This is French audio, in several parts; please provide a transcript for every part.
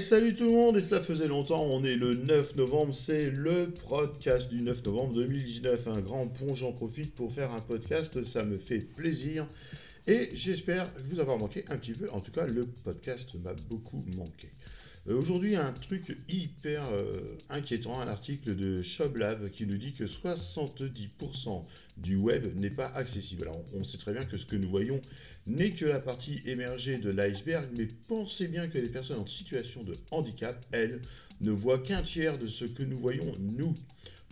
salut tout le monde, et ça faisait longtemps, on est le 9 novembre, c'est le podcast du 9 novembre 2019. Un grand pont, j'en profite pour faire un podcast, ça me fait plaisir. Et j'espère vous avoir manqué un petit peu, en tout cas le podcast m'a beaucoup manqué. Euh, aujourd'hui, un truc hyper euh, inquiétant, un article de ShopLab qui nous dit que 70% du web n'est pas accessible. Alors, on sait très bien que ce que nous voyons n'est que la partie émergée de l'iceberg, mais pensez bien que les personnes en situation de handicap, elles, ne voient qu'un tiers de ce que nous voyons nous.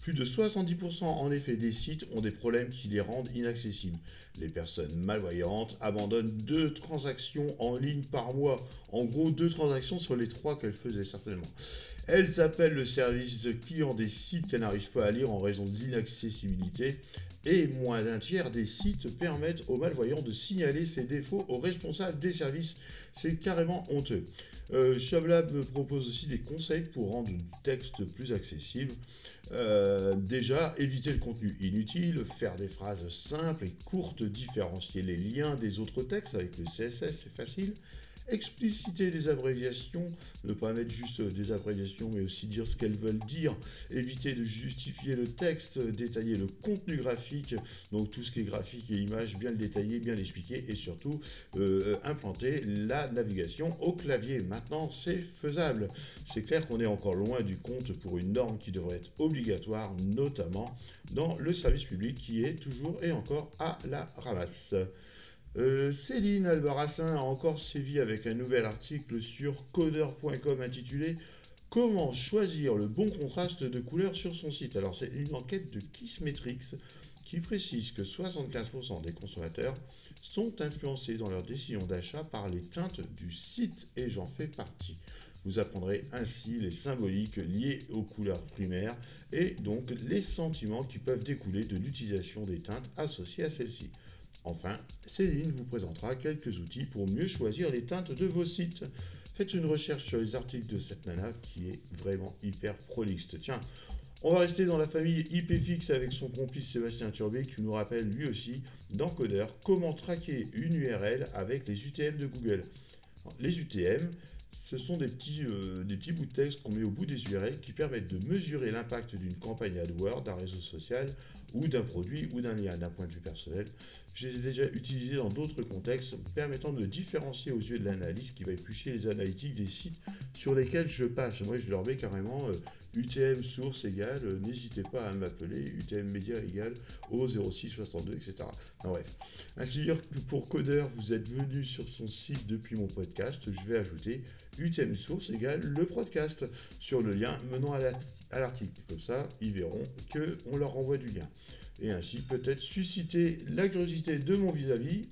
Plus de 70% en effet des sites ont des problèmes qui les rendent inaccessibles. Les personnes malvoyantes abandonnent deux transactions en ligne par mois. En gros, deux transactions sur les trois qu'elles faisaient certainement. Elles appellent le service client des sites qu'elles n'arrivent pas à lire en raison de l'inaccessibilité. Et moins d'un tiers des sites permettent aux malvoyants de signaler ces défauts aux responsables des services. C'est carrément honteux. Euh, Shablab propose aussi des conseils pour rendre le texte plus accessible. Euh, déjà, éviter le contenu inutile, faire des phrases simples et courtes, différencier les liens des autres textes avec le CSS, c'est facile expliciter des abréviations, ne pas mettre juste des abréviations, mais aussi dire ce qu'elles veulent dire, éviter de justifier le texte, détailler le contenu graphique, donc tout ce qui est graphique et image, bien le détailler, bien l'expliquer, et surtout euh, implanter la navigation au clavier. Maintenant, c'est faisable. C'est clair qu'on est encore loin du compte pour une norme qui devrait être obligatoire, notamment dans le service public qui est toujours et encore à la ramasse. Euh, Céline Albarassin a encore sévi avec un nouvel article sur codeur.com intitulé Comment choisir le bon contraste de couleur sur son site? Alors c'est une enquête de Kissmetrics qui précise que 75% des consommateurs sont influencés dans leur décision d'achat par les teintes du site et j'en fais partie. Vous apprendrez ainsi les symboliques liées aux couleurs primaires et donc les sentiments qui peuvent découler de l'utilisation des teintes associées à celles-ci. Enfin, Céline vous présentera quelques outils pour mieux choisir les teintes de vos sites. Faites une recherche sur les articles de cette nana qui est vraiment hyper prolixe. Tiens, on va rester dans la famille IPFix avec son complice Sébastien Turbé qui nous rappelle lui aussi dans Codeur comment traquer une URL avec les UTM de Google. les UTM, ce sont des petits, euh, des petits bouts de texte qu'on met au bout des URL qui permettent de mesurer l'impact d'une campagne AdWords, d'un réseau social ou d'un produit ou d'un lien d'un point de vue personnel. Je les ai déjà utilisés dans d'autres contextes permettant de différencier aux yeux de l'analyste qui va éplucher les analytiques des sites sur lesquels je passe. Moi, je leur mets carrément UTM euh, source égale, euh, n'hésitez pas à m'appeler, UTM média égale au 0662, etc. bref. Ainsi que pour Codeur, vous êtes venu sur son site depuis mon podcast, je vais ajouter UTM source égale le podcast sur le lien menant à l'article. Comme ça, ils verront qu'on leur renvoie du lien. Et ainsi peut-être susciter la curiosité de mon vis-à-vis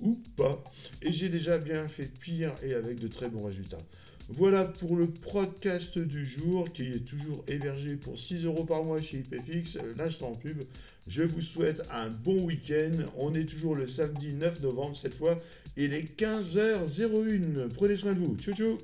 ou pas. Et j'ai déjà bien fait pire et avec de très bons résultats. Voilà pour le podcast du jour qui est toujours hébergé pour 6 euros par mois chez IPFX, l'instant pub. Je vous souhaite un bon week-end. On est toujours le samedi 9 novembre cette fois. Il est 15h01. Prenez soin de vous. Tchou tchou